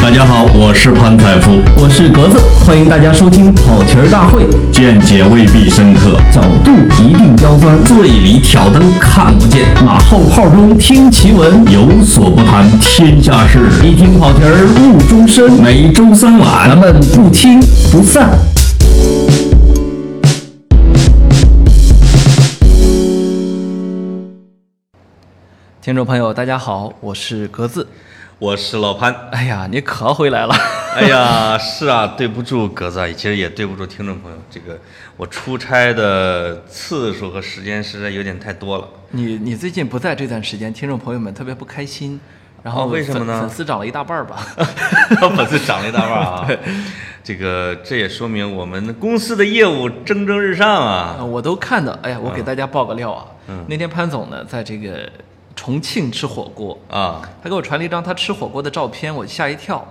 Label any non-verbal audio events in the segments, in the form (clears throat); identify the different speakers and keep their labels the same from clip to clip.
Speaker 1: 大家好，我是潘采夫，
Speaker 2: 我是格子，欢迎大家收听跑题儿大会。
Speaker 1: 见解未必深刻，
Speaker 2: 角度一定刁钻，
Speaker 1: 醉里挑灯看不见，
Speaker 2: 马后炮中听奇闻，
Speaker 1: 有所不谈天下事。
Speaker 2: 一听跑题儿误终身。
Speaker 1: 每周三晚，
Speaker 2: 咱们不听不散。听众朋友，大家好，我是格子。
Speaker 3: 我是老潘。
Speaker 2: 哎呀，你可回来了。(laughs)
Speaker 3: 哎呀，是啊，对不住格子，其实也对不住听众朋友。这个我出差的次数和时间实在有点太多了。
Speaker 2: 你你最近不在这段时间，听众朋友们特别不开心。然后
Speaker 3: 为什么呢？
Speaker 2: 粉丝涨了一大半儿吧。(laughs)
Speaker 3: 粉丝涨了一大半儿啊。(laughs) 这个这也说明我们公司的业务蒸蒸日上啊。
Speaker 2: 我都看到，哎呀，我给大家爆个料啊。嗯。那天潘总呢，在这个。重庆吃火锅
Speaker 3: 啊，
Speaker 2: 他给我传了一张他吃火锅的照片，我吓一跳。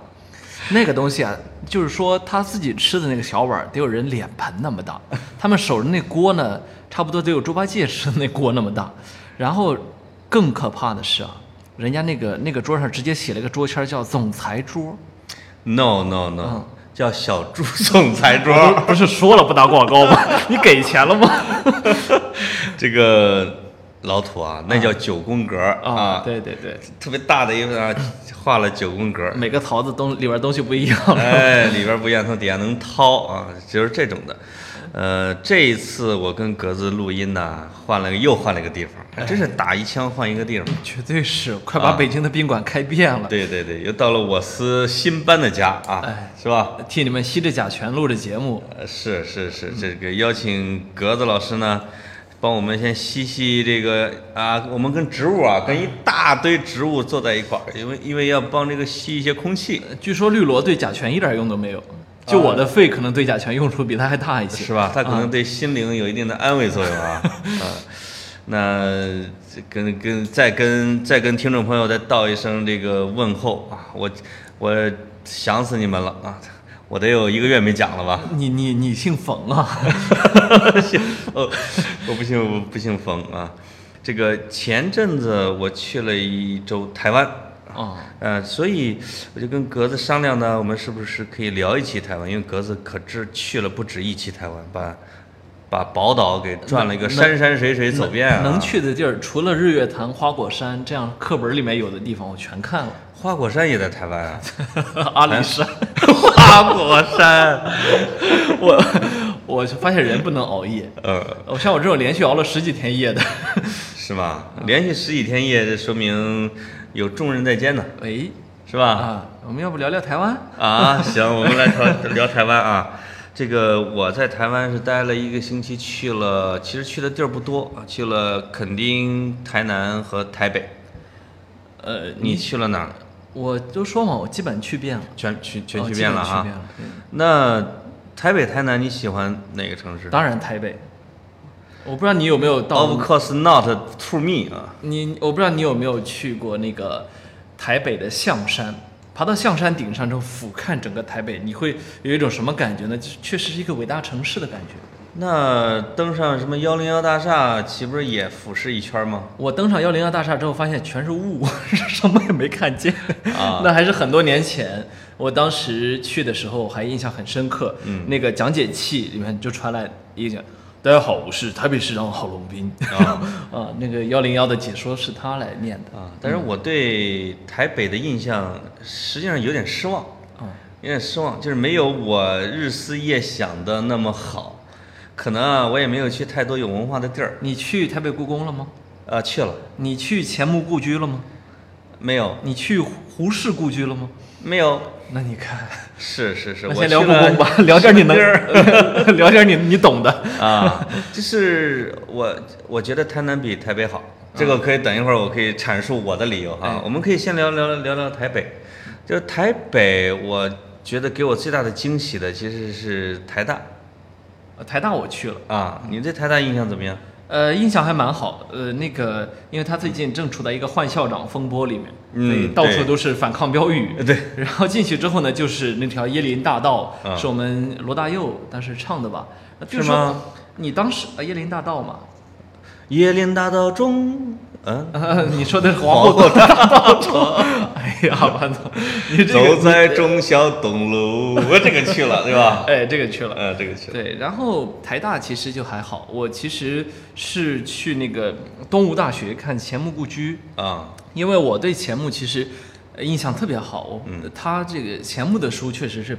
Speaker 2: 那个东西啊，就是说他自己吃的那个小碗得有人脸盆那么大，他们手着那锅呢，差不多得有猪八戒吃的那锅那么大。然后更可怕的是啊，人家那个那个桌上直接写了个桌签，叫总裁桌。
Speaker 3: No no no，叫小猪总裁桌。
Speaker 2: 不是说了不打广告吗？(laughs) 你给钱了吗？(laughs)
Speaker 3: 这个。老土啊，那叫九宫格
Speaker 2: 啊！对对对，
Speaker 3: 特别大的一个啊，画了九宫格，(laughs)
Speaker 2: 每个桃子东里边东西不一样。
Speaker 3: 哎，里边不一样，从底下能掏啊，就是这种的。呃，这一次我跟格子录音呢，换了个又换了一个地方，真是打一枪换一个地方，
Speaker 2: 绝对是快把北京的宾馆开遍了。
Speaker 3: 对对对，又到了我司新搬的家啊，是吧？
Speaker 2: 替你们吸着甲醛录着节目。
Speaker 3: 是是是，这个邀请格子老师呢。帮我们先吸吸这个啊，我们跟植物啊，跟一大堆植物坐在一块儿，因为因为要帮这个吸一些空气。
Speaker 2: 据说绿萝对甲醛一点用都没有，就我的肺可能对甲醛用处比它还大一些，
Speaker 3: 是吧？它可能对心灵有一定的安慰作用啊。(laughs) 啊，那跟跟再跟再跟听众朋友再道一声这个问候啊，我我想死你们了啊。我得有一个月没讲了吧？
Speaker 2: 你你你姓冯啊？(laughs)
Speaker 3: 姓哦，我不姓我不姓冯啊。这个前阵子我去了一周台湾
Speaker 2: 啊，
Speaker 3: 呃，所以我就跟格子商量呢，我们是不是可以聊一期台湾？因为格子可知去了不止一期台湾，把把宝岛给转了一个山山水水走遍啊。
Speaker 2: 能去的地儿除了日月潭、花果山这样课本里面有的地方，我全看了。
Speaker 3: 花果山也在台湾啊，(laughs)
Speaker 2: 阿里山，
Speaker 3: 花果山，
Speaker 2: 我我发现人不能熬夜，呃，我像我这种连续熬了十几天夜的，
Speaker 3: 是吗？连续十几天夜，这说明有重任在肩呢，
Speaker 2: 哎，
Speaker 3: 是吧？
Speaker 2: 啊，我们要不聊聊台湾
Speaker 3: 啊？行，我们来聊聊台湾啊。这个我在台湾是待了一个星期，去了，其实去的地儿不多啊，去了垦丁、台南和台北。
Speaker 2: 呃，
Speaker 3: 你去了哪儿？
Speaker 2: 我都说嘛，我基本去遍了，
Speaker 3: 全去全去遍了哈。那台北、台南你喜欢哪个城市？
Speaker 2: 当然台北。我不知道你有没有到。
Speaker 3: Of course not to me 啊。
Speaker 2: 你我不知道你有没有去过那个台北的象山，爬到象山顶上之后俯瞰整个台北，你会有一种什么感觉呢？确实是一个伟大城市的感觉。
Speaker 3: 那登上什么幺零幺大厦，岂不是也俯视一圈吗？
Speaker 2: 我登上幺零幺大厦之后，发现全是雾，(laughs) 什么也没看见。啊，(laughs) 那还是很多年前，我当时去的时候还印象很深刻。嗯，那个讲解器里面就传来一个大家好，我是台北市长郝龙斌。”啊 (laughs) 啊，那个幺零幺的解说是他来念的
Speaker 3: 啊。但是我对台北的印象实际上有点失望啊，有点失望，就是没有我日思夜想的那么好。可能啊，我也没有去太多有文化的地儿。
Speaker 2: 你去台北故宫了吗？
Speaker 3: 啊，去了。
Speaker 2: 你去钱穆故居了吗？
Speaker 3: 没有。
Speaker 2: 你去胡适故居了吗？
Speaker 3: 没有。
Speaker 2: 那你看，
Speaker 3: 是是是。
Speaker 2: 我先聊故宫吧，聊点你能，(laughs) 聊点你你懂的
Speaker 3: 啊。就是我，我觉得台南比台北好。这个可以等一会儿，我可以阐述我的理由哈。我们可以先聊聊聊聊台北。就台北，我觉得给我最大的惊喜的其实是台大。
Speaker 2: 台大我去了
Speaker 3: 啊，你对台大印象怎么样？
Speaker 2: 呃，印象还蛮好。呃，那个，因为他最近正处在一个换校长风波里面，嗯，到处都是反抗标语。
Speaker 3: 对。
Speaker 2: 然后进去之后呢，就是那条椰林大道，是我们罗大佑当时唱的吧？
Speaker 3: 是吗？
Speaker 2: 你当时椰林大道嘛？
Speaker 3: 椰林大道中，嗯，(laughs)
Speaker 2: 你说的是皇后大道中。哎呀，潘总，你这
Speaker 3: 走在忠孝东路，我这个去了，对吧？(laughs)
Speaker 2: 哎，这个去了。
Speaker 3: 嗯，这个去了。
Speaker 2: 对，然后台大其实就还好，我其实是去那个东吴大学看钱穆故居，
Speaker 3: 啊，
Speaker 2: 因为我对钱穆其实呃印象特别好，我
Speaker 3: 嗯
Speaker 2: 他这个钱穆的书确实是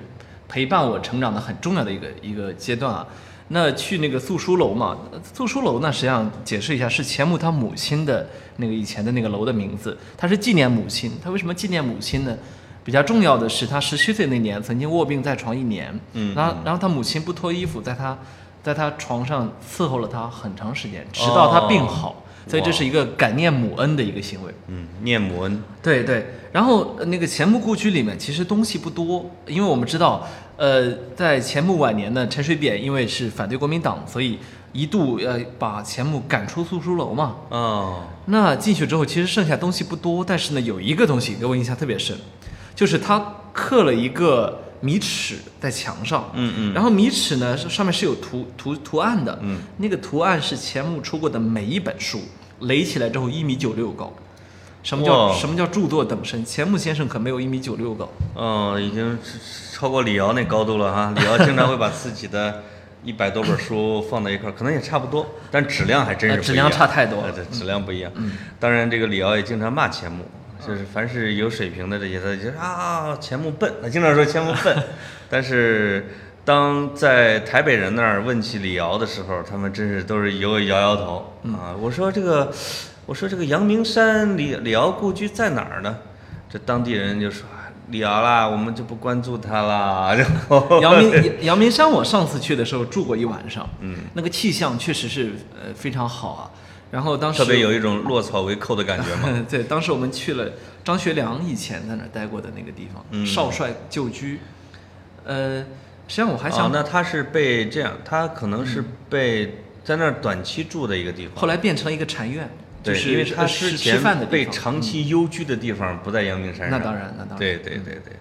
Speaker 2: 陪伴我成长的很重要的一个一个阶段啊。那去那个素书楼嘛，呃素书楼呢，实际上解释一下，是钱穆他母亲的那个以前的那个楼的名字，他是纪念母亲。他为什么纪念母亲呢？比较重要的是，他十七岁那年曾经卧病在床一年，
Speaker 3: 嗯
Speaker 2: 然后然后他母亲不脱衣服，在他在他床上伺候了他很长时间，直到他病好。
Speaker 3: 哦
Speaker 2: 所以这是一个感念母恩的一个行为。
Speaker 3: 嗯，念母恩，
Speaker 2: 对对，然后呃那个钱穆故居里面其实东西不多，因为我们知道，呃，在钱穆晚年呢，陈水扁因为是反对国民党，所以一度呃把钱穆赶出素书楼嘛。
Speaker 3: 哦，
Speaker 2: 那进去之后，其实剩下东西不多，但是呢，有一个东西给我印象特别深，就是他刻了一个米尺在墙上，
Speaker 3: 嗯嗯，
Speaker 2: 然后米尺呢是上面是有图图图案的，
Speaker 3: 嗯，
Speaker 2: 那个图案是钱穆出过的每一本书，垒起来之后一米九六高。什么叫什么叫著作等身？钱穆先生可没有一米九六高，
Speaker 3: 哦，已经是超过李敖那高度了哈。(laughs) 李敖经常会把自己的一百多本书放在一块儿，可能也差不多，但质量还真是不一样
Speaker 2: 呃质量差太多了
Speaker 3: 呃对，质量不一样。当然，这个李敖也经常骂钱穆，就是凡是有水平的这些，他就啊钱穆笨，他经常说钱穆笨。(laughs) 但是当在台北人那儿问起李敖的时候，他们真是都是摇摇摇头啊。我说这个，我说这个阳明山李李敖故居在哪儿呢？这当地人就说。啊李敖啦，我们就不关注他啦。(laughs) 然后
Speaker 2: 阳明阳明山，我上次去的时候住过一晚上，
Speaker 3: 嗯，
Speaker 2: 那个气象确实是呃非常好啊。然后当时
Speaker 3: 特别有一种落草为寇的感觉嘛。(laughs)
Speaker 2: 对，当时我们去了张学良以前在那儿待过的那个地方，
Speaker 3: 嗯
Speaker 2: 少帅旧居。呃，实际上我还想，
Speaker 3: 哦，那他是被这样，他可能是被在那儿短期住的一个地方。
Speaker 2: 后来变成了一个禅院，就
Speaker 3: 对，
Speaker 2: 是
Speaker 3: 因为他
Speaker 2: 呃
Speaker 3: 之前被。长期幽居的地方不在阳明山上。
Speaker 2: 那当然那当然
Speaker 3: 对对对对，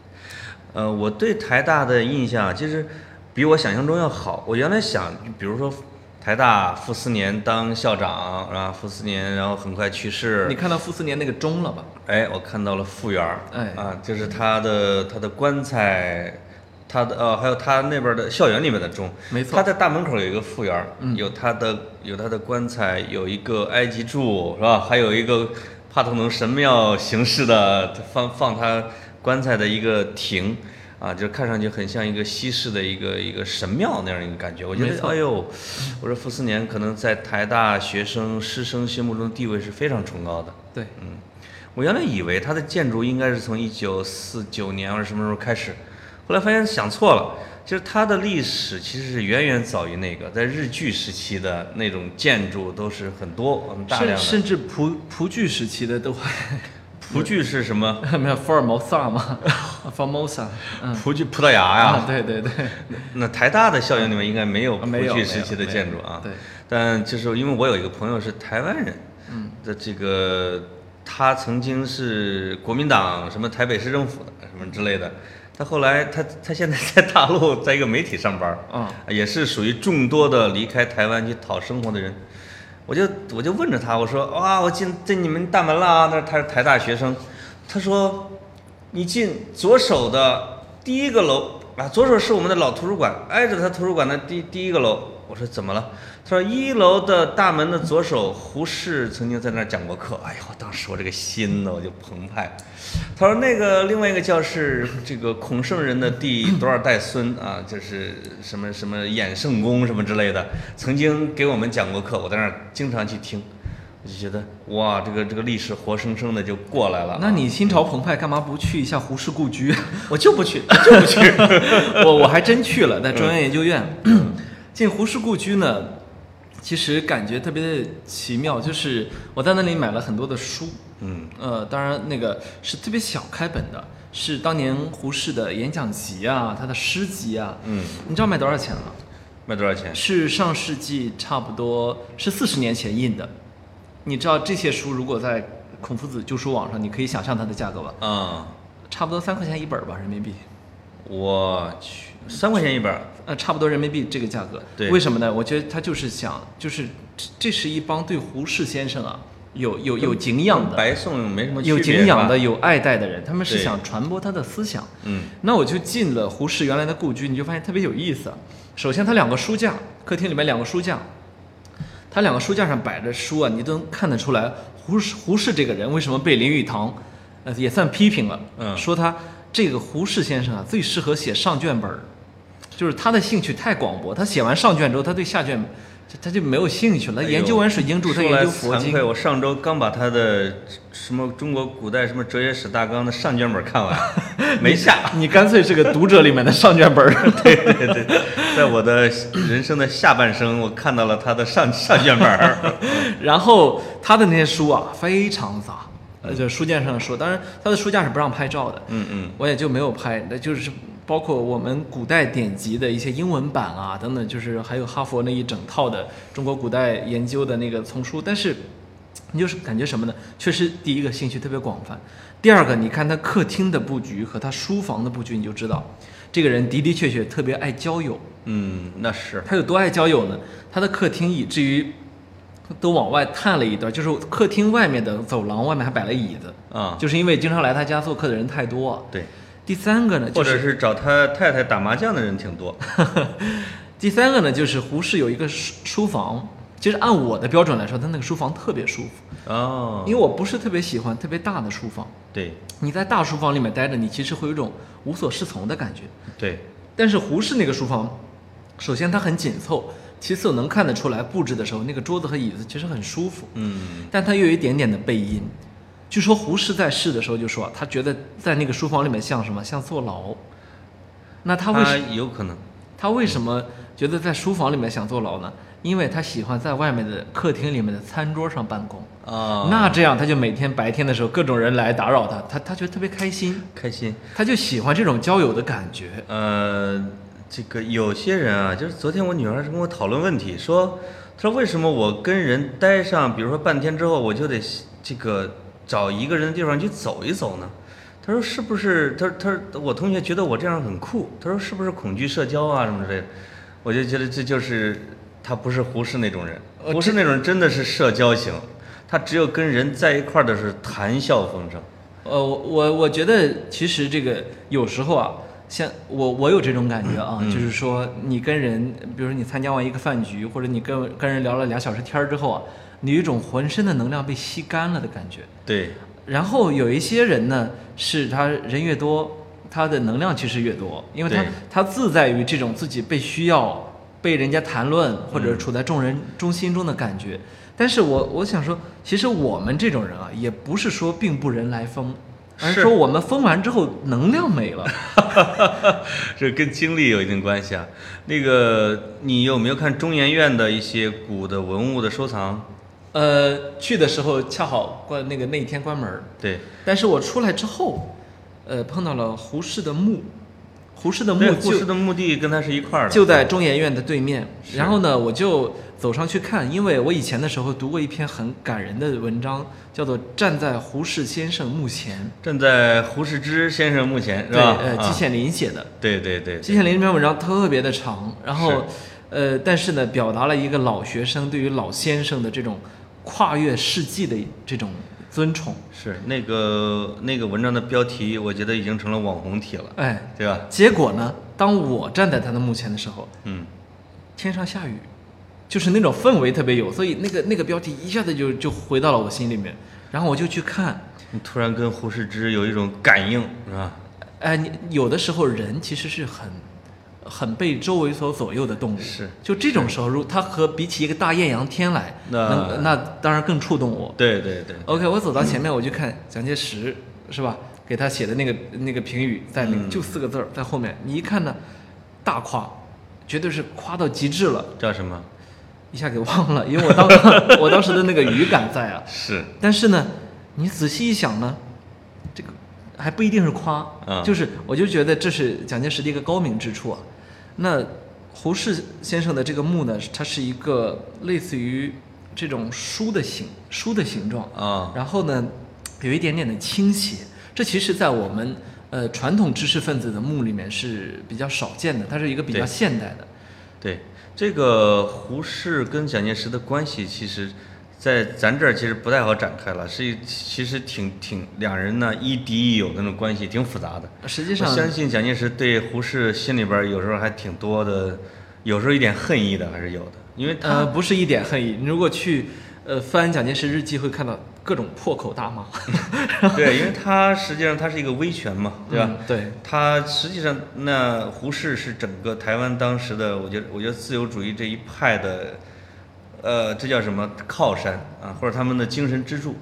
Speaker 3: 呃，我对台大的印象其实比我想象中要好。我原来想，比如说台大傅斯年当校长，然后傅斯年然后很快去世。
Speaker 2: 你看到傅斯年那个钟了吧？
Speaker 3: 哎，我看到了傅园儿，
Speaker 2: 哎
Speaker 3: 啊，就是他的他的棺材，他的呃，还有他那边的校园里面的钟，
Speaker 2: 没错
Speaker 3: 他在大门口有一个复园儿，
Speaker 2: 嗯
Speaker 3: 有他的有他的棺材，有一个埃及柱是吧？还有一个帕特农神庙形式的放放他棺材的一个亭。啊，就看上去很像一个西式的一个一个神庙那样一个感觉。我觉得，哎呦，我说傅斯年可能在台大学生师生心目中的地位是非常崇高的。
Speaker 2: 对，嗯
Speaker 3: 我原来以为他的建筑应该是从一九四九年或者什么时候开始，后来发现想错了。其实它的历史其实是远远早于那个，在日据时期的那种建筑都是很多很大量的。
Speaker 2: 甚甚至葡葡剧时期的都还
Speaker 3: 葡剧是什么？(laughs)
Speaker 2: 没有福尔摩萨嘛，Formosa，嗯
Speaker 3: 葡剧葡萄牙呀。
Speaker 2: 啊，对对对，
Speaker 3: 那台大的校园里面应该没有葡剧时期的建筑啊。
Speaker 2: 对，
Speaker 3: 但就是因为我有一个朋友是台湾人，
Speaker 2: 嗯，
Speaker 3: 的这个他曾经是国民党什么台北市政府的什么之类的，他后来他他现在在大陆在一个媒体上班，
Speaker 2: 啊，
Speaker 3: 也是属于众多的离开台湾去讨生活的人。我就我就问着他，我说哇，我进进你们大门了啊！那他是台大学生，他说你进左手的第一个楼啊，左手是我们的老图书馆，挨着他图书馆的第第一个楼。我说怎么了？他说一楼的大门的左手，胡适曾经在那儿讲过课。哎呦，当时我这个心呢我就澎湃。他说那个另外一个教室，这个孔圣人的第多少代孙啊，就是什么什么衍圣公什么之类的，曾经给我们讲过课，我在那儿经常去听，我就觉得哇，这个这个历史活生生的就过来了啊。
Speaker 2: 那你心潮澎湃，干嘛不去一下胡适故居？(laughs)
Speaker 3: 我就不去，我就不去。(laughs)
Speaker 2: 我我还真去了，在中央研究院，(clears throat) 进胡适故居呢，其实感觉特别的奇妙，就是我在那里买了很多的书，
Speaker 3: 嗯
Speaker 2: 呃，当然那个是特别小开本的，是当年胡适的演讲集啊，他的诗集啊，
Speaker 3: 嗯，
Speaker 2: 你知道卖多少钱吗？
Speaker 3: 卖多少钱？
Speaker 2: 是上世纪差不多是四十年前印的，你知道这些书如果在孔夫子旧书网上，你可以想象它的价格吧？
Speaker 3: 啊、
Speaker 2: 差不多三块钱一本吧，人民币。
Speaker 3: 我去，三块钱一本儿。
Speaker 2: 呃，差不多人民币这个价格。
Speaker 3: 对
Speaker 2: 为什么呢？我觉得他就是想，就是这这是一帮对胡适先生啊有有有敬仰的，
Speaker 3: 白送没什么区别
Speaker 2: 有敬仰的，有爱戴的人，他们是想传播他的思想。
Speaker 3: 嗯
Speaker 2: 那我就进了胡适原来的故居，你就发现特别有意思啊。首先，他两个书架，客厅里面两个书架，他两个书架上摆着书啊，你都能看得出来，胡适胡适这个人为什么被林语堂，呃，也算批评了，
Speaker 3: 嗯。
Speaker 2: 说他这个胡适先生啊，最适合写上卷本儿，就是他的兴趣太广博，他写完上卷之后，他对下卷他他就没有兴趣了。研究完水晶柱，他研究佛经
Speaker 3: 我上周刚把他的什么中国古代什么哲学史大纲的上卷本看完，(laughs) 没下。
Speaker 2: 你干脆是个读者里面的上卷本儿。(laughs)
Speaker 3: 对对对，在我的人生的下半生，我看到了他的上上卷本儿。(laughs)
Speaker 2: 然后他的那些书啊，非常杂，呃，就书架上说，当然他的书架是不让拍照的，
Speaker 3: 嗯嗯，
Speaker 2: 我也就没有拍，那就是包括我们古代典籍的一些英文版啊等等，就是还有哈佛那一整套的中国古代研究的那个丛书，但是你就是感觉什么呢？确实，第一个兴趣特别广泛，第二个，你看他客厅的布局和他书房的布局，你就知道这个人的的确确特别爱交友。
Speaker 3: 嗯，那是，
Speaker 2: 他有多爱交友呢？他的客厅以至于都往外探了一段，就是客厅外面的走廊外面还摆了椅子，
Speaker 3: 啊，
Speaker 2: 就是因为经常来他家做客的人太多啊。
Speaker 3: 对，
Speaker 2: 第三个呢，就
Speaker 3: 或者
Speaker 2: 是
Speaker 3: 是找他太太打麻将的人挺多。(laughs)
Speaker 2: 第三个呢，就是胡适有一个书书房，其实按我的标准来说，他那个书房特别舒服，
Speaker 3: 哦，
Speaker 2: 因为我不是特别喜欢特别大的书房。
Speaker 3: 对
Speaker 2: 你在大书房里面待着，你其实会有一种无所适从的感觉。
Speaker 3: 对，
Speaker 2: 但是胡适那个书房，首先它很紧凑，其次我能看得出来布置的时候，那个桌子和椅子其实很舒服。
Speaker 3: 嗯，
Speaker 2: 但它又有一点点的背阴。据说胡适在世的时候就说啊，他觉得在那个书房里面像什么？像坐牢。那他为什么
Speaker 3: 有可能，
Speaker 2: 他为什么觉得在书房里面想坐牢呢？因为他喜欢在外面的客厅里面的餐桌上办公。
Speaker 3: 啊，
Speaker 2: 那这样他就每天白天的时候各种人来打扰他，他他觉得特别开心，
Speaker 3: 开心。
Speaker 2: 他就喜欢这种交友的感觉。
Speaker 3: 呃，这个有些人啊，就是昨天我女儿是跟我讨论问题，说，她说为什么我跟人待上，比如说半天之后，我就得这个找一个人的地方去走一走呢？他说是不是？他他我同学觉得我这样很酷，他说是不是恐惧社交啊什么之类的？我就觉得这就是他不是胡适那种人，
Speaker 2: 呃
Speaker 3: 胡适那种人真的是社交型，他只有跟人在一块儿的是谈笑风生。
Speaker 2: 呃，我我我觉得其实这个有时候啊，像我我有这种感觉啊，
Speaker 3: 嗯
Speaker 2: 就是说你跟人，比如说你参加完一个饭局，或者你跟跟人聊了俩小时天儿之后啊，你有一种浑身的能量被吸干了的感觉。
Speaker 3: 对，
Speaker 2: 然后有一些人呢，是他人越多，他的能量其实越多，因为他他自在于这种自己被需要、被人家谈论或者
Speaker 3: 嗯
Speaker 2: 处在众人中心中的感觉。但是我我想说，其实我们这种人啊，也不是说并不人来疯，而是
Speaker 3: 是
Speaker 2: 说我们疯完之后能量没了。(laughs)
Speaker 3: 这跟经历有一定关系啊。那个，你有没有看中研院的一些古的文物的收藏？
Speaker 2: 呃，去的时候恰好关那个那一天关门儿，
Speaker 3: 对，
Speaker 2: 但是我出来之后，呃，碰到了胡适的墓，胡适的墓，就
Speaker 3: 胡适的墓地跟他是一块儿的，
Speaker 2: 就在中研院的对面。然后呢，我就走上去看，因为我以前的时候读过一篇很感人的文章，叫做《站在胡适先生墓前》，
Speaker 3: 站在胡适之先生墓前，是
Speaker 2: 对，
Speaker 3: 吧？
Speaker 2: 呃，
Speaker 3: 啊。
Speaker 2: 季羡林写的。
Speaker 3: 对对对，
Speaker 2: 季羡林这篇文章特别的长，然后，呃，但是呢，表达了一个老学生对于老先生的这种跨越世纪的这种尊崇。
Speaker 3: 是那个那个文章的标题，我觉得已经成了网红体了，
Speaker 2: 哎，
Speaker 3: 对吧？
Speaker 2: 结果呢，当我站在他的墓前的时候，
Speaker 3: 嗯，
Speaker 2: 天上下雨，就是那种氛围特别有，所以那个那个标题一下子就就回到了我心里面，然后我就去看，
Speaker 3: 你突然跟胡适之有一种感应，是吧？
Speaker 2: 哎，你有的时候人其实是很很被周围所左右的动物，
Speaker 3: 是
Speaker 2: 就这种时候，如它和比起一个大艳阳天来，
Speaker 3: 那
Speaker 2: 那当然更触动我。
Speaker 3: 对对对
Speaker 2: ，OK，我走到前面我就看蒋介石是吧，给他写的那个那个评语在那个、
Speaker 3: 嗯
Speaker 2: 就四个字儿在后面，你一看呢，大夸，绝对是夸到极致了。
Speaker 3: 叫什么？
Speaker 2: 一下给忘了，因为我当 (laughs) 我当时的那个语感在啊。
Speaker 3: 是
Speaker 2: 但是呢，你仔细一想呢，这个还不一定是夸，
Speaker 3: 嗯
Speaker 2: 就是我就觉得这是蒋介石的一个高明之处啊。那胡适先生的这个墓呢，它是一个类似于这种书的形书的形状，
Speaker 3: 啊，
Speaker 2: 然后呢，有一点点的倾斜，这其实在我们呃传统知识分子的墓里面是比较少见的，它是一个比较现代的。
Speaker 3: 对，这个胡适跟蒋介石的关系，其实，在咱这儿其实不太好展开了，是一其实挺挺两人呢亦敌亦友的那种关系，挺复杂的。
Speaker 2: 实际上
Speaker 3: 我相信蒋介石对胡适心里边有时候还挺多的，有时候一点恨意的还是有的，因为他、
Speaker 2: 呃不是一点恨意。你如果去呃翻蒋介石日记，会看到各种破口大骂，(laughs)
Speaker 3: 对，因为他实际上他是一个威权嘛，对吧？
Speaker 2: 嗯对，
Speaker 3: 他实际上那胡适是整个台湾当时的，我觉得我觉得自由主义这一派的，呃，这叫什么靠山啊，或者他们的精神支柱，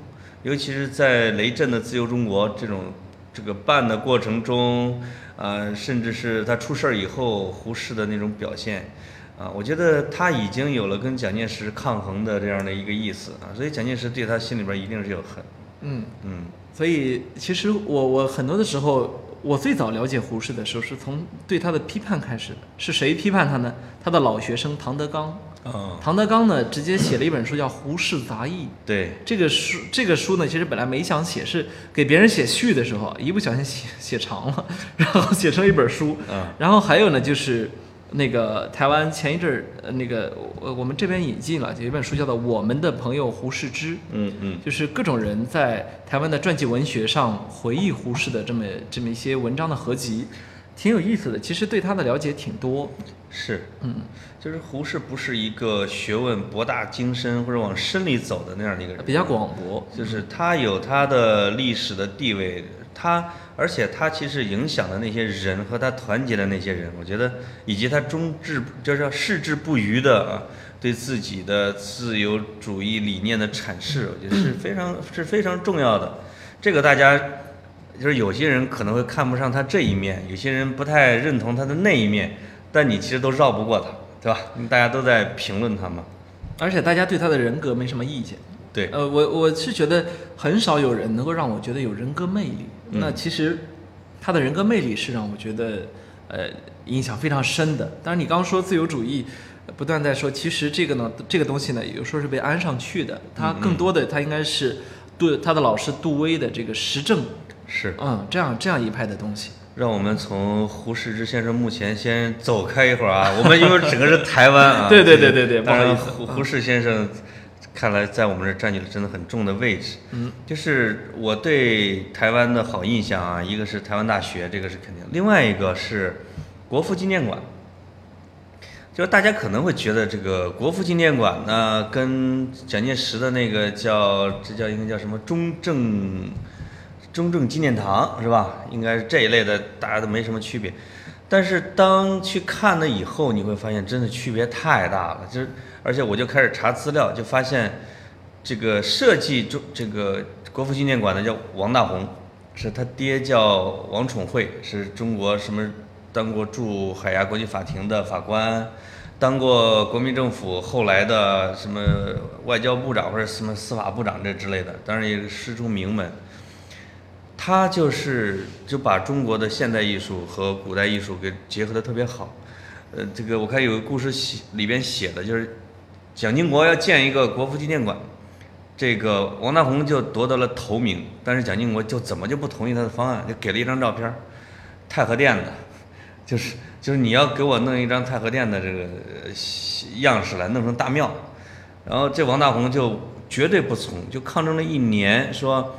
Speaker 3: 尤其是在雷震的《自由中国》这种这个办的过程中，啊，甚至是他出事儿以后，胡适的那种表现。啊，我觉得他已经有了跟蒋介石抗衡的这样的一个意思啊，所以蒋介石对他心里边一定是有恨。
Speaker 2: 嗯。
Speaker 3: 嗯
Speaker 2: 所以其实我我很多的时候，我最早了解胡适的时候，是从对他的批判开始的。是谁批判他呢？他的老学生唐德刚。
Speaker 3: 啊，
Speaker 2: 唐德刚呢，直接写了一本书叫《胡适杂忆》。
Speaker 3: 对，
Speaker 2: 这个书这个书呢，其实本来没想写，是给别人写序的时候，一不小心写写长了，(laughs) 然后写成一本书。
Speaker 3: 嗯
Speaker 2: 然后还有呢，就是那个台湾前一阵儿，呃，那个我我们这边引进了有一本书叫做《我们的朋友胡适之》。
Speaker 3: 嗯嗯。
Speaker 2: 就是各种人在台湾的传记文学上回忆胡适的这么这么一些文章的合集，挺有意思的。其实对他的了解挺多，
Speaker 3: 是，
Speaker 2: 嗯，
Speaker 3: 就是胡适不是一个学问博大精深或者往深里走的那样的一个人，
Speaker 2: 比较广博。
Speaker 3: 就是他有他的历史的地位，他而且他其实影响的那些人和他团结的那些人，我觉得以及他忠志就是矢志不渝的啊，对自己的自由主义理念的阐释，我觉得是非常是非常重要的。这个大家就是有些人可能会看不上他这一面，有些人不太认同他的那一面，但你其实都绕不过他，对吧？大家都在评论他嘛。
Speaker 2: 而且大家对他的人格没什么意见。
Speaker 3: 对，
Speaker 2: 呃，我我是觉得很少有人能够让我觉得有人格魅力。
Speaker 3: 嗯
Speaker 2: 那其实他的人格魅力是让我觉得呃影响非常深的。当然，你刚刚说自由主义，呃不断在说，其实这个呢，这个东西呢，有时候是被安上去的。他更多的，他应该是杜他的老师杜威的这个实证，
Speaker 3: 是。
Speaker 2: 嗯，这样这样一派的东西。
Speaker 3: 让我们从胡适之先生目前先走开一会儿啊，我们因为整个是台湾啊，(laughs)
Speaker 2: 对对对对对
Speaker 3: 当然胡胡适先生看来在我们这儿占据了真的很重的位置。
Speaker 2: 嗯，
Speaker 3: 就是我对台湾的好印象啊，一个是台湾大学，这个是肯定，另外一个是国父纪念馆。就是大家可能会觉得这个国父纪念馆呢，跟蒋介石的那个叫这叫应该叫什么中正中正纪念堂是吧？应该是这一类的，大家都没什么区别。但是当去看了以后，你会发现真的区别太大了。就是而且我就开始查资料，就发现这个设计中这个国父纪念馆的叫王大闳，是他爹叫王宠惠，是中国什么当过驻海牙国际法庭的法官，当过国民政府后来的什么外交部长或者什么司法部长这之类的，当然也是师出名门。他就是就把中国的现代艺术和古代艺术给结合的特别好。呃，这个我看有个故事写里边写的就是，蒋经国要建一个国父纪念馆，这个王大闳就夺得了头名，但是蒋经国就怎么就不同意他的方案，就给了一张照片，太和殿的，就是就是你要给我弄一张太和殿的这个样式来，弄成大庙，然后这王大闳就绝对不从，就抗争了一年，说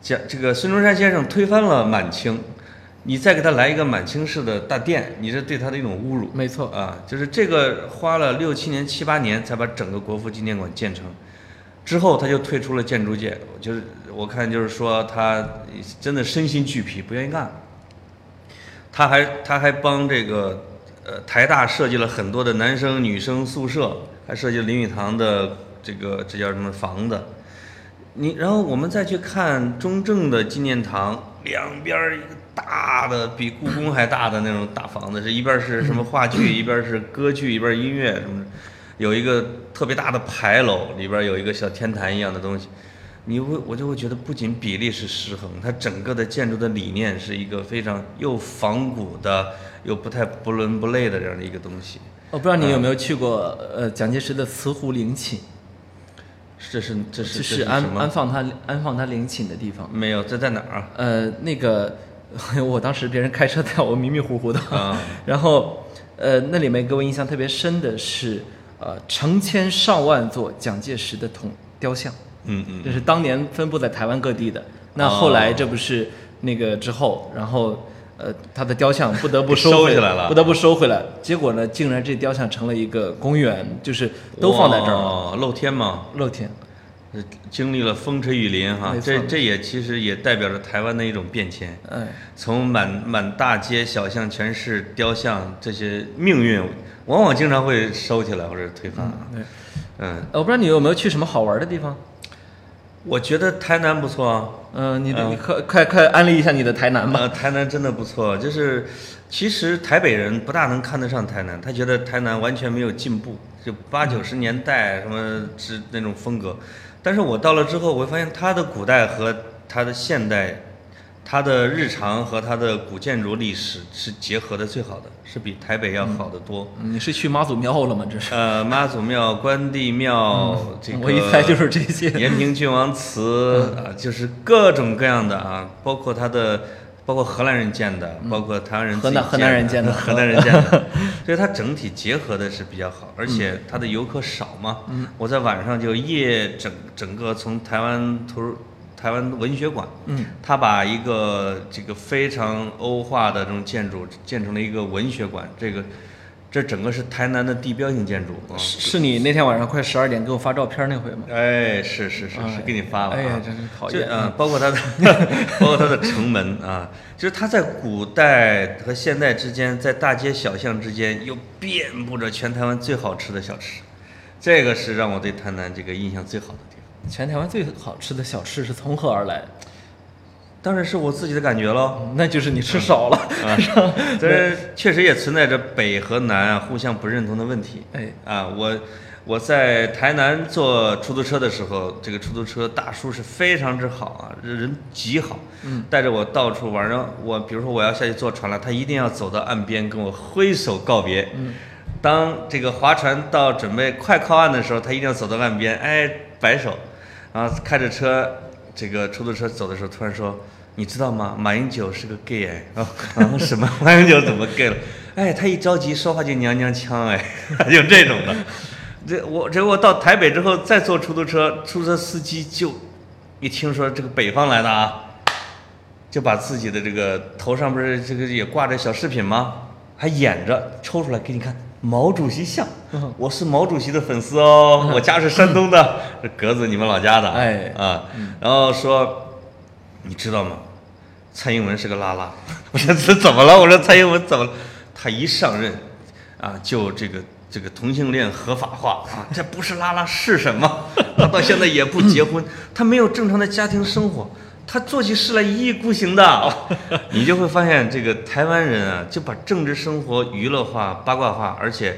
Speaker 3: 蒋这个孙中山先生推翻了满清，你再给他来一个满清式的大殿，你这对他的一种侮辱。
Speaker 2: 没错，
Speaker 3: 啊，就是这个花了六七年、七八年才把整个国父纪念馆建成，之后他就退出了建筑界。就是我看就是说他真的身心俱疲，不愿意干了。他还他还帮这个呃台大设计了很多的男生女生宿舍，还设计了林语堂的这个这叫什么房子。你然后我们再去看中正的纪念堂，两边儿一个大的比故宫还大的那种大房子，是一边儿是什么话剧，(laughs) 一边儿是歌剧，一边儿音乐什么的，有一个特别大的牌楼，里边儿有一个小天坛一样的东西。你会我就会觉得，不仅比例是失衡，它整个的建筑的理念是一个非常又仿古的，又不太不伦不类的这样的一个东西。
Speaker 2: 我不知道你有没有去过呃蒋介石的慈湖陵寝，
Speaker 3: 这是这是这
Speaker 2: 就是安安放他安放他陵寝的地方。
Speaker 3: 没有，这在哪儿啊？
Speaker 2: 呃，那个 (laughs) 我当时别人开车带我迷迷糊糊的，
Speaker 3: 啊 (laughs)
Speaker 2: 然后呃那里面给我印象特别深的是呃成千上万座蒋介石的铜雕像，
Speaker 3: 嗯嗯
Speaker 2: 这是当年分布在台湾各地的。那后来这不是那个之后，然后呃，他的雕像不得不收
Speaker 3: 起来了
Speaker 2: 不得不收回来。结果呢，竟然这雕像成了一个公园，就是都放在这儿了，
Speaker 3: 露天嘛，
Speaker 2: 露天。
Speaker 3: 呃经历了风吹雨淋哈这这也其实也代表着台湾的一种变迁。
Speaker 2: 哎，
Speaker 3: 从满满大街小巷全是雕像，这些命运往往经常会收起来或者推翻。
Speaker 2: 对。
Speaker 3: 嗯，
Speaker 2: 呃我不知道你有没有去什么好玩的地方？
Speaker 3: 我觉得台南不错啊。
Speaker 2: 嗯、你的你快快快安利一下你的台南吧。
Speaker 3: 呃，台南真的不错，就是其实台北人不大能看得上台南，他觉得台南完全没有进步，就八九十年代什么之那种风格。但是我到了之后，我会发现它的古代和它的现代，它的日常和它的古建筑历史是结合的最好的，是比台北要好得多。
Speaker 2: 嗯你是去妈祖庙了吗？这是。
Speaker 3: 呃，妈祖庙、关帝庙，(laughs) 这个
Speaker 2: 我一猜就是这些。
Speaker 3: 延平郡王祠啊，就是各种各样的啊，包括它的，包括荷兰人建的，包括台湾人自己
Speaker 2: 河南河南人建的
Speaker 3: 河南人建的，(laughs) (laughs) 所以它整体结合的是比较好，而且它的游客少嘛。我在晚上就夜整整个从台湾图书台湾文学馆，
Speaker 2: 嗯，
Speaker 3: 他把一个这个非常欧化的这种建筑建成了一个文学馆，这个这整个是台南的地标性建筑啊。
Speaker 2: 是是你那天晚上快十二点给我发照片那回吗？
Speaker 3: 哎，是是是是，给你发了、啊。
Speaker 2: 哎呀真是讨厌
Speaker 3: 这嗯、包括它的，(laughs) 包括它的城门啊，就是它在古代和现代之间，在大街小巷之间，又遍布着全台湾最好吃的小吃，这个是让我对台南这个印象最好的地方。
Speaker 2: 全台湾最好吃的小吃是从何而来？
Speaker 3: 当然是我自己的感觉喽。(laughs)
Speaker 2: 那就是你吃少了。
Speaker 3: 啊，(laughs) 这 (laughs) 确实也存在着北和南啊互相不认同的问题。
Speaker 2: 哎，
Speaker 3: 啊，我我在台南坐出租车的时候，这个出租车大叔是非常之好啊，人极好，
Speaker 2: 嗯，
Speaker 3: 带着我到处玩。然后我比如说我要下去坐船了，他一定要走到岸边跟我挥手告别。
Speaker 2: 嗯，
Speaker 3: 当这个划船到准备快靠岸的时候，他一定要走到岸边，哎，摆手，然后开着车，这个出租车走的时候突然说。你知道吗？马英九是个 gay 哎然后什么？马英九怎么 gay 了？哎，他一着急说话就娘娘腔哎，(laughs) 就这种的。这我这我到台北之后再坐出租车，出租车司机就一听说这个北方来的啊，就把自己的这个头上不是这个也挂着小饰品吗？还演着抽出来给你看毛主席像，我是毛主席的粉丝哦，我家是山东的，这 (laughs) 格子你们老家的。
Speaker 2: 哎。
Speaker 3: 啊，然后说你知道吗？蔡英文是个拉拉，(laughs) 我说这怎么了？我说蔡英文怎么了？他一上任，啊，就这个这个同性恋合法化。啊，这不是拉拉是什么？(laughs) 他到现在也不结婚，他没有正常的家庭生活，他做起事来一意孤行的。(laughs) 你就会发现，这个台湾人啊，就把政治生活娱乐化、八卦化，而且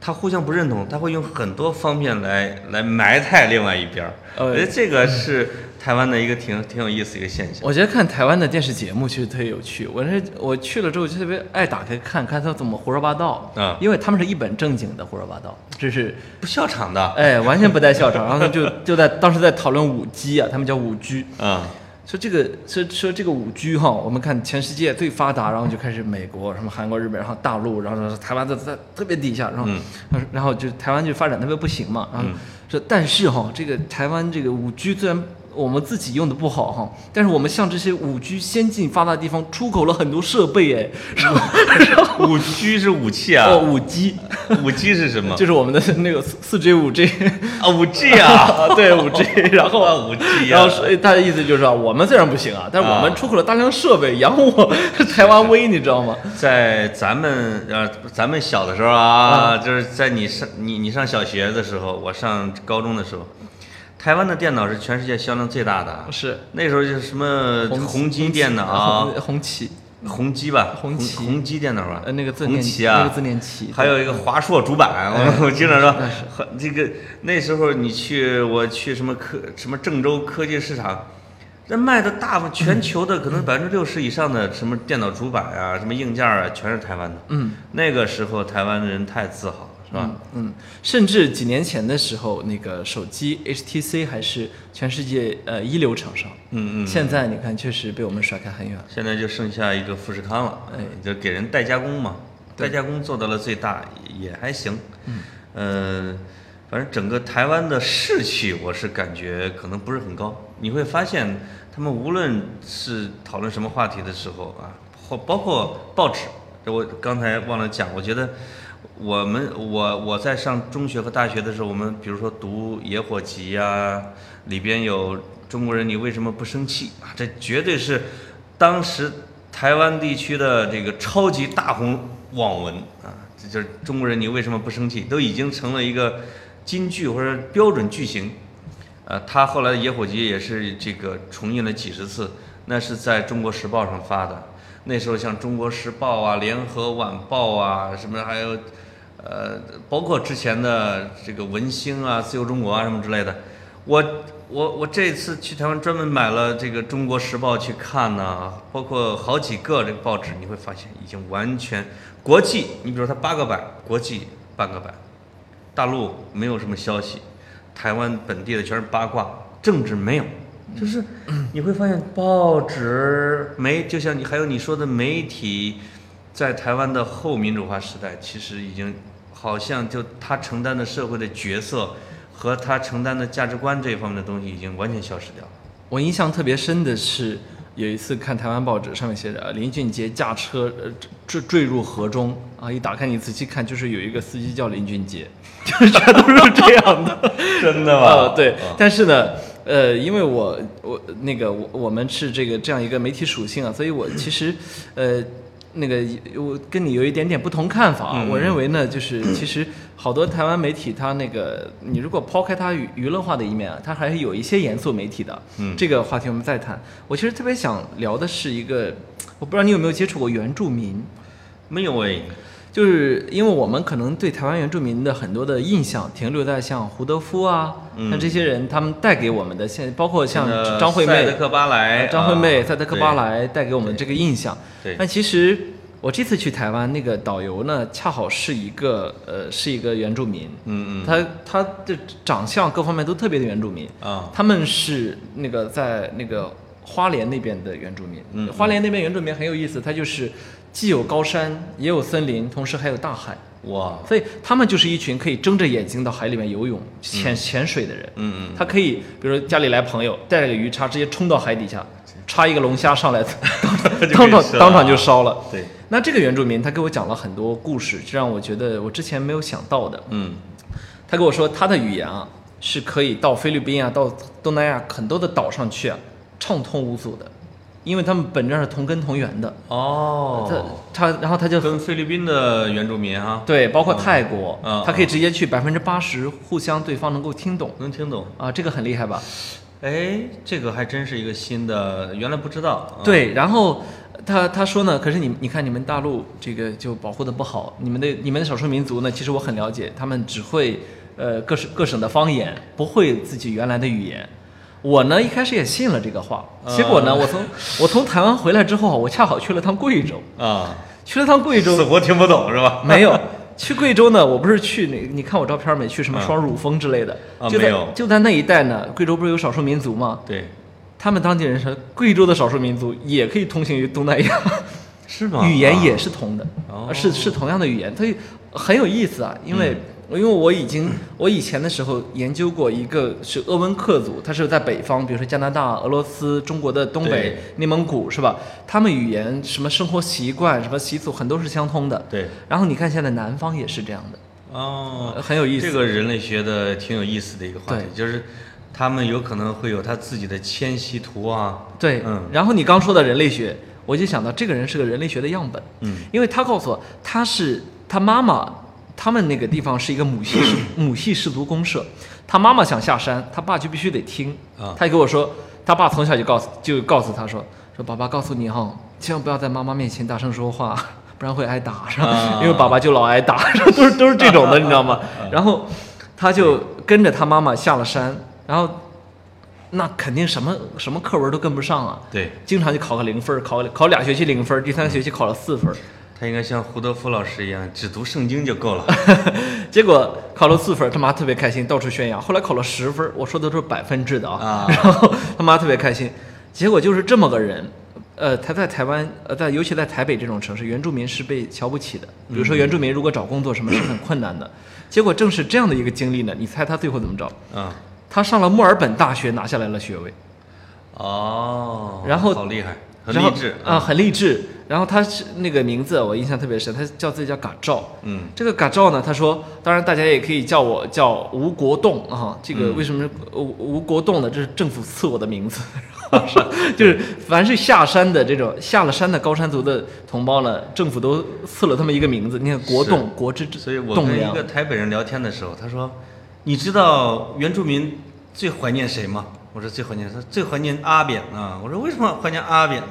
Speaker 3: 他互相不认同，他会用很多方面来来埋汰另外一边儿。
Speaker 2: 呃
Speaker 3: 我觉得这个是台湾的一个挺挺有意思一个现象。
Speaker 2: 我觉得看台湾的电视节目其实特别有趣。我是我去了之后就特别爱打开看看他怎么胡说八道
Speaker 3: 啊
Speaker 2: 因为他们是一本正经的胡说八道，这是
Speaker 3: 不笑场的，
Speaker 2: 哎完全不带笑场，然后就就在当时在讨论五 G 啊，他们叫五 G，
Speaker 3: 啊，
Speaker 2: 说这个说说这个五 G 哈，我们看全世界最发达，然后就开始美国、什么韩国、日本，然后大陆，然后台湾在在特别底下，然后、
Speaker 3: 嗯。
Speaker 2: 然后就台湾就发展特别不行嘛，然后
Speaker 3: 嗯。
Speaker 2: 说但是哈，这个台湾这个五 G 虽然我们自己用的不好哈，但是我们向这些五 G 先进发达地方出口了很多设备哎，
Speaker 3: 五 G 是武器啊，(laughs)
Speaker 2: 哦五 G
Speaker 3: 五 G 是什么？(laughs)
Speaker 2: 就是我们的那个四四 G 五 G。
Speaker 3: 啊五 G 啊，(laughs)
Speaker 2: 啊，对五 G，然后
Speaker 3: 啊五 G 啊
Speaker 2: 然后他的意思就是说，我们虽然不行啊，但是我们
Speaker 3: 啊
Speaker 2: 出口了大量设备，养我台湾威，你知道吗？
Speaker 3: 在咱们呃咱们小的时候啊，就是在你上你你上小学的时候，我上高中的时候，台湾的电脑是全世界销量最大的。啊。
Speaker 2: 是。
Speaker 3: 那时候就是什么宏基电脑啊，
Speaker 2: 红红旗，
Speaker 3: 宏基吧，
Speaker 2: 红旗。
Speaker 3: 宏基电脑吧，
Speaker 2: 呃，那个字
Speaker 3: 红
Speaker 2: 念
Speaker 3: 旗啊，
Speaker 2: 那个字念旗，
Speaker 3: 还有一个华硕主板，我我经常说这个那时候你去我去什么科什么郑州科技市场，那卖的大部分全球的可能百分之六十以上的什么电脑主板啊，什么硬件啊，全是台湾的。
Speaker 2: 嗯。
Speaker 3: 那个时候台湾的人太自豪了，是吧？
Speaker 2: 嗯，甚至几年前的时候，那个手机 HTC 还是全世界呃一流厂商，
Speaker 3: 嗯嗯。
Speaker 2: 现在你看确实被我们甩开很远。
Speaker 3: 现在就剩下一个富士康了，
Speaker 2: 哎
Speaker 3: 就给人代加工嘛，代加工做到了最大也还行。
Speaker 2: 嗯，
Speaker 3: 呃，反反正整个台湾的士气，我是感觉可能不是很高。你会发现，他们无论是讨论什么话题的时候啊，或包括报纸，这我刚才忘了讲，我觉得我们我我在上中学和大学的时候，我们比如说读《野火集》呀，里边有中国人你为什么不生气啊？这绝对是当时台湾地区的这个超级大红网文啊，这就是中国人你为什么不生气，都已经成了一个金句或者标准句型。呃，他后来的《野火集》也是这个重印了几十次，那是在中国时报上发的。那时候像中国时报啊、联合晚报啊，什么还有，呃，包括之前的这个文星啊、自由中国啊什么之类的。我我我这次去台湾专门买了这个《中国时报》去看呢，包括好几个这个报纸，你会发现已经完全国际。你比如它八个版，国际半个版，大陆没有什么消息。台湾本地的全是八卦，政治没有，就是你会发现报纸媒，就像你还有你说的媒体，在台湾的后民主化时代，其实已经好像就他承担的社会的角色和他承担的价值观这一方面的东西已经完全消失掉了。
Speaker 2: 我印象特别深的是，有一次看台湾报纸，上面写着林俊杰驾车呃坠坠入河中啊，一打开你仔细看，就是有一个司机叫林俊杰，(laughs) 就是全都是这样的。(laughs)
Speaker 3: 真的吗
Speaker 2: 呃，对，但是呢，呃，因为我我那个我我们是这个这样一个媒体属性啊，所以我其实呃那个我跟你有一点点不同看法。
Speaker 3: 啊
Speaker 2: 我认为呢，就是其实好多台湾媒体它那个你如果抛开它娱娱乐化的一面啊，它还是有一些严肃媒体的。
Speaker 3: 嗯
Speaker 2: 这个话题我们再谈。我其实特别想聊的是一个，我不知道你有没有接触过原住民。
Speaker 3: 没有哎，
Speaker 2: 就是因为我们可能对台湾原住民的很多的印象停留在像胡德夫啊，
Speaker 3: 嗯。
Speaker 2: 像这些人他们带给我们的，现包括像
Speaker 3: 呃
Speaker 2: 张惠妹、
Speaker 3: 赛德克巴莱、
Speaker 2: 呃张惠妹、
Speaker 3: 啊
Speaker 2: 赛德克巴莱带给我们这个印象。
Speaker 3: 对。
Speaker 2: 但其实我这次去台湾，那个导游呢，恰好是一个呃是一个原住民，
Speaker 3: 嗯嗯。
Speaker 2: 他他的长相各方面都特别的原住民。
Speaker 3: 啊，
Speaker 2: 他们是那个在那个花莲那边的原住民。
Speaker 3: 嗯。
Speaker 2: 花莲那边原住民很有意思，他就是既有高山，也有森林，同时还有大海。
Speaker 3: 哇，
Speaker 2: 所以他们就是一群可以睁着眼睛到海里面游泳、潜潜水的人。
Speaker 3: 嗯嗯，
Speaker 2: 他可以，比如说家里来朋友，带着个鱼叉，直接冲到海底下，插一个龙虾上来，(laughs) 当场当场就烧了。
Speaker 3: 对，
Speaker 2: 那这个原住民他给我讲了很多故事，这让我觉得我之前没有想到的。
Speaker 3: 嗯
Speaker 2: 他跟我说，他的语言啊是可以到菲律宾啊，到东南亚很多的岛上去啊，畅通无阻的，因为他们本质上是同根同源的。
Speaker 3: 哦，
Speaker 2: 他他然后他就
Speaker 3: 跟菲律宾的原住民啊，
Speaker 2: 对，包括泰国，
Speaker 3: 嗯
Speaker 2: 他可以直接去百分之八十互相对方能够听懂
Speaker 3: 能听懂。
Speaker 2: 啊，这个很厉害吧？
Speaker 3: 哎，这个还真是一个新的，原来不知道。啊，
Speaker 2: 对，然后他他说呢，可是你你看你们大陆这个就保护的不好，你们的你们的少数民族呢，其实我很了解，他们只会呃各省各省的方言，不会自己原来的语言。我呢一开始也信了这个话，结果呢，
Speaker 3: 啊
Speaker 2: 我从我从台湾回来之后，我恰好去了趟贵州，
Speaker 3: 啊，
Speaker 2: 去了趟贵州，
Speaker 3: 死活听不懂是吧？(laughs)
Speaker 2: 没有，去贵州呢，我不是去那，你看我照片没？去什么
Speaker 3: 嗯
Speaker 2: 双乳峰之类的，就在
Speaker 3: 啊没有
Speaker 2: 就在那一带呢。贵州不是有少数民族吗？
Speaker 3: 对，
Speaker 2: 他们当地人说，贵州的少数民族也可以通行于东南亚，
Speaker 3: 是吗？
Speaker 2: 语言也是同的，
Speaker 3: 哦
Speaker 2: 是是同样的语言，所以很有意思啊。因为、
Speaker 3: 嗯
Speaker 2: 因为我已经我以前的时候研究过一个是鄂温克族，他是在北方，比如说加拿大、俄罗斯、中国的东北、内蒙古是吧？他们语言什么生活习惯、什么习俗很多是相通的。
Speaker 3: 对，
Speaker 2: 然后你看现在南方也是这样的。
Speaker 3: 哦
Speaker 2: 呃，很有意思。
Speaker 3: 这个人类学的挺有意思的一个话题，就是他们有可能会有他自己的迁徙图啊。
Speaker 2: 对，
Speaker 3: 嗯
Speaker 2: 然后你刚说的人类学，我就想到这个人是个人类学的样本，
Speaker 3: 嗯，
Speaker 2: 因为他告诉我他是他妈妈，他们那个地方是一个母系氏 (clears throat) 母系氏族公社，他妈妈想下山，他爸就必须得听。
Speaker 3: 啊
Speaker 2: 他就跟我说，他爸从小就告诉就告诉他说，说爸爸告诉你哈，千万不要在妈妈面前大声说话，(laughs) 不然会挨打，是吧？
Speaker 3: 啊
Speaker 2: 因为爸爸就老挨打，(laughs) 都是都是这种的，你知道吗？然后他就跟着他妈妈下了山，然后那肯定什么什么课文都跟不上啊，
Speaker 3: 对
Speaker 2: 经常就考个零分，考考俩学期零分，第三个学期考了四分儿，
Speaker 3: 他应该像胡德夫老师一样，只读圣经就够了。(laughs)
Speaker 2: 结果考了四分，他妈特别开心，到处宣扬。后来考了十分，我说的都是百分制的啊，
Speaker 3: 啊 (laughs)
Speaker 2: 然后他妈特别开心。结果就是这么个人，呃，他在台湾，呃，在尤其在台北这种城市，原住民是被瞧不起的。比
Speaker 3: 嗯
Speaker 2: 如说，原住民如果找工作什么是很困难的。结果正是这样的一个经历呢，你猜他最后怎么着？
Speaker 3: 啊，
Speaker 2: 他上了墨尔本大学，拿下来了学位。
Speaker 3: 哦，
Speaker 2: 然后
Speaker 3: 好厉害，很励志
Speaker 2: 啊，，很励志。然后他是那个名字我印象特别深，他叫自己叫嘎照。
Speaker 3: 嗯
Speaker 2: 这个嘎照呢，他说，当然大家也可以叫我叫吴国栋啊。这个
Speaker 3: 嗯
Speaker 2: 为什么吴吴国栋呢？这是政府赐我的名字，(laughs) 就是凡是下山的这种下了山的高山族的同胞呢，政府都赐了他们一个名字。你看国栋，国之
Speaker 3: 所以我跟一个。台北人聊天的时候，他说：“你知道原住民最怀念谁吗？”我说：“最怀念他最怀念阿扁啊。”我说：“为什么怀念阿扁呢？”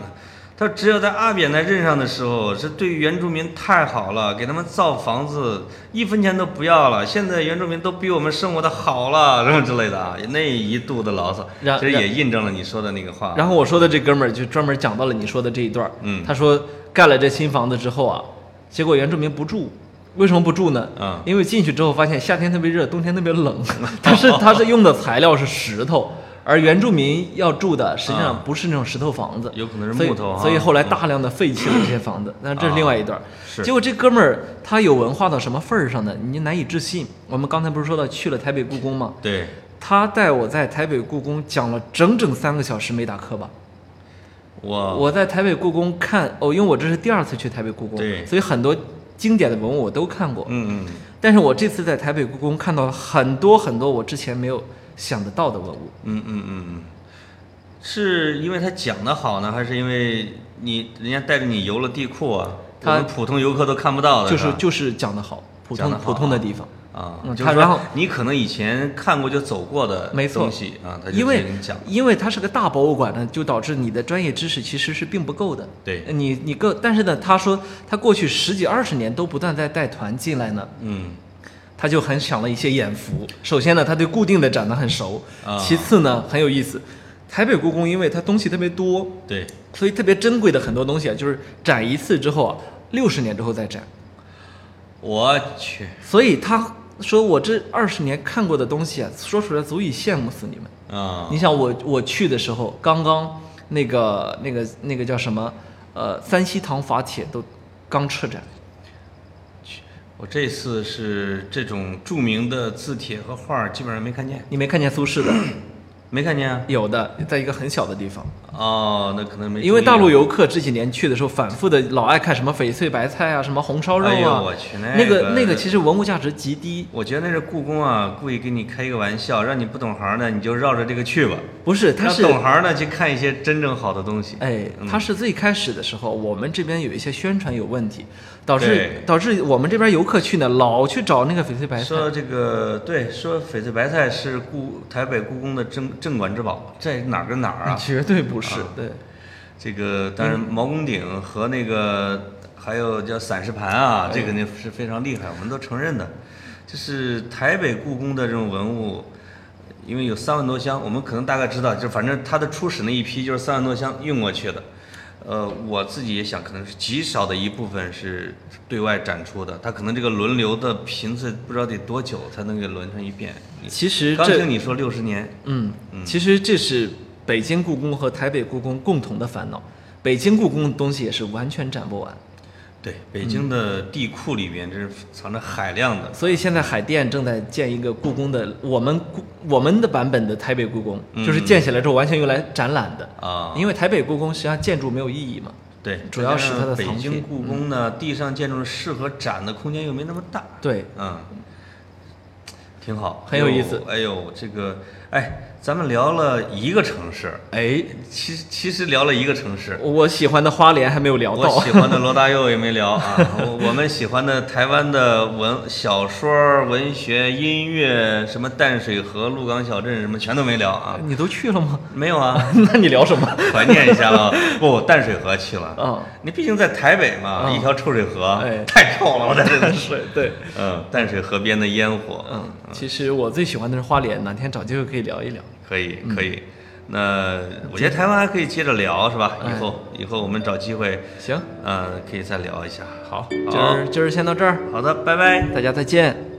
Speaker 3: 他说：“只有在阿扁在任上的时候，是对原住民太好了，给他们造房子，一分钱都不要了。现在原住民都比我们生活的好了，什么之类的啊，那一肚子牢骚，其实也印证了你说的那个话。
Speaker 2: 然后我说的这哥们儿就专门讲到了你说的这一段儿。
Speaker 3: 嗯
Speaker 2: 他说盖了这新房子之后啊，结果原住民不住。为什么不住呢？
Speaker 3: 嗯
Speaker 2: 因为进去之后发现夏天特别热，冬天特别冷。(laughs) 它是它是用的材料是石头，而原住民要住的实际上
Speaker 3: 啊
Speaker 2: 不是那种石头房子，
Speaker 3: 有可能是木头哈
Speaker 2: 所以后来大量的废弃了这些房子。那这是另外一段儿。
Speaker 3: 是
Speaker 2: 结果这哥们儿他有文化到什么份儿上呢？你难以置信。我们刚才不是说到去了台北故宫吗？
Speaker 3: 对，
Speaker 2: 他带我在台北故宫讲了整整三个小时没打磕巴。
Speaker 3: 我
Speaker 2: 我在台北故宫看哦，因为我这是第二次去台北故宫，
Speaker 3: 对
Speaker 2: 所以很多经典的文物我都看过。
Speaker 3: 嗯嗯，
Speaker 2: 但是我这次在台北故宫看到了很多很多我之前没有想得到的文物。
Speaker 3: 嗯嗯嗯嗯，是因为他讲的好呢，还是因为你人家带着你游了地库啊？
Speaker 2: 他
Speaker 3: 我们普通游客都看不到的，
Speaker 2: 就是就是讲得好，普通普通的地方。
Speaker 3: 啊，
Speaker 2: 他然后
Speaker 3: 你可能以前看过就走过的
Speaker 2: 没错
Speaker 3: 东西啊，他
Speaker 2: 因为
Speaker 3: 讲，
Speaker 2: 因为它是个大博物馆呢，就导致你的专业知识其实是并不够的。
Speaker 3: 对
Speaker 2: 你你够，但是呢，他说他过去十几二十年都不断在带团进来呢，
Speaker 3: 嗯
Speaker 2: 他就很想了一些眼福。首先呢，他对固定的展呢很熟，
Speaker 3: 啊
Speaker 2: 其次呢很有意思。台北故宫因为它东西特别多，
Speaker 3: 对，
Speaker 2: 所以特别珍贵的很多东西啊，就是展一次之后啊，六十年之后再展。
Speaker 3: 我去
Speaker 2: 所以他说我这二十年看过的东西啊，说出来足以羡慕死你们。
Speaker 3: 啊
Speaker 2: 你，想我我去的时候，刚刚那个那个那个叫什么，呃，三希堂法帖都刚撤展。
Speaker 3: 我这次是这种著名的字帖和画儿基本上没看见，
Speaker 2: 你没看见苏轼的？
Speaker 3: 没看见啊？
Speaker 2: 有的，在一个很小的地方。
Speaker 3: 哦，那可能没
Speaker 2: 因为大陆游客这几年去的时候，反复的老爱看什么翡翠白菜啊，什么红烧肉
Speaker 3: 哎呦
Speaker 2: 啊，
Speaker 3: 我去
Speaker 2: 那
Speaker 3: 那个
Speaker 2: 那个其实文物价值极低。
Speaker 3: 我觉得那是故宫啊，故意给你开一个玩笑，让你不懂行的你就绕着这个去吧。
Speaker 2: 不是，它
Speaker 3: 让
Speaker 2: 是
Speaker 3: 懂行的去看一些真正好的东西。
Speaker 2: 哎，
Speaker 3: 嗯
Speaker 2: 它是最开始的时候，我们这边有一些宣传有问题，导致导致我们这边游客去呢，老去找那个翡翠白菜。
Speaker 3: 说这个对，说翡翠白菜是故台北故宫的镇镇馆之宝，在哪儿跟哪儿啊？
Speaker 2: 绝对不是，
Speaker 3: 啊
Speaker 2: 对，
Speaker 3: 这个当然毛公鼎和那个还有叫散石盘啊，这个呢是非常厉害，我们都承认的。就是台北故宫的这种文物，因为有三万多箱，我们可能大概知道，就反正它的初始那一批就是三万多箱运过去的。呃，我自己也想，可能是极少的一部分是对外展出的，它可能这个轮流的频次不知道得多久才能给轮上一遍。
Speaker 2: 其实
Speaker 3: 刚听你说六十年，
Speaker 2: 嗯嗯，其实这是北京故宫和台北故宫共同的烦恼。北京故宫的东西也是完全展不完，
Speaker 3: 对，北京的地库里面这是藏着海量的。
Speaker 2: 所以现在海淀正在建一个故宫的我们故我们的版本的台北故宫，就是建起来之后完全用来展览的。
Speaker 3: 啊，
Speaker 2: 因为台北故宫实际上建筑没有意义嘛，
Speaker 3: 对，
Speaker 2: 主要是它的
Speaker 3: 北京故宫呢，地上建筑适合展的空间又没那么大，
Speaker 2: 对，
Speaker 3: 嗯，挺好，
Speaker 2: 很有意思。
Speaker 3: 哎呦这个，哎，咱们聊了一个城市，
Speaker 2: 哎，
Speaker 3: 其实其实聊了一个城市。
Speaker 2: 我喜欢的花莲还没有聊到我，
Speaker 3: 喜欢的罗大佑也没聊啊，我我们喜欢的台湾的文小说、文学、音乐，什么淡水河、鹿港小镇什么全都没聊啊，
Speaker 2: 你都去了吗？
Speaker 3: 没有啊，(laughs)
Speaker 2: 那你聊什么？
Speaker 3: 怀念一下啊！(laughs) 不，淡水河去了。
Speaker 2: 啊，
Speaker 3: 你毕竟在台北嘛，
Speaker 2: 嗯
Speaker 3: 一条臭水河，
Speaker 2: 哎 (laughs)
Speaker 3: 太臭了，我在这里。
Speaker 2: 是对，
Speaker 3: 嗯，淡水河边的烟火，
Speaker 2: 嗯，其实我最喜欢的是花莲，哪天找机会可以聊一聊。
Speaker 3: 可以可以。那我觉得台湾还可以接着聊，是吧？
Speaker 2: 哎
Speaker 3: 以后以后我们找机会，
Speaker 2: 行，
Speaker 3: 嗯，可以再聊一下。
Speaker 2: 好，今儿今儿先到这儿，
Speaker 3: 好的，拜拜。
Speaker 2: 大家再见。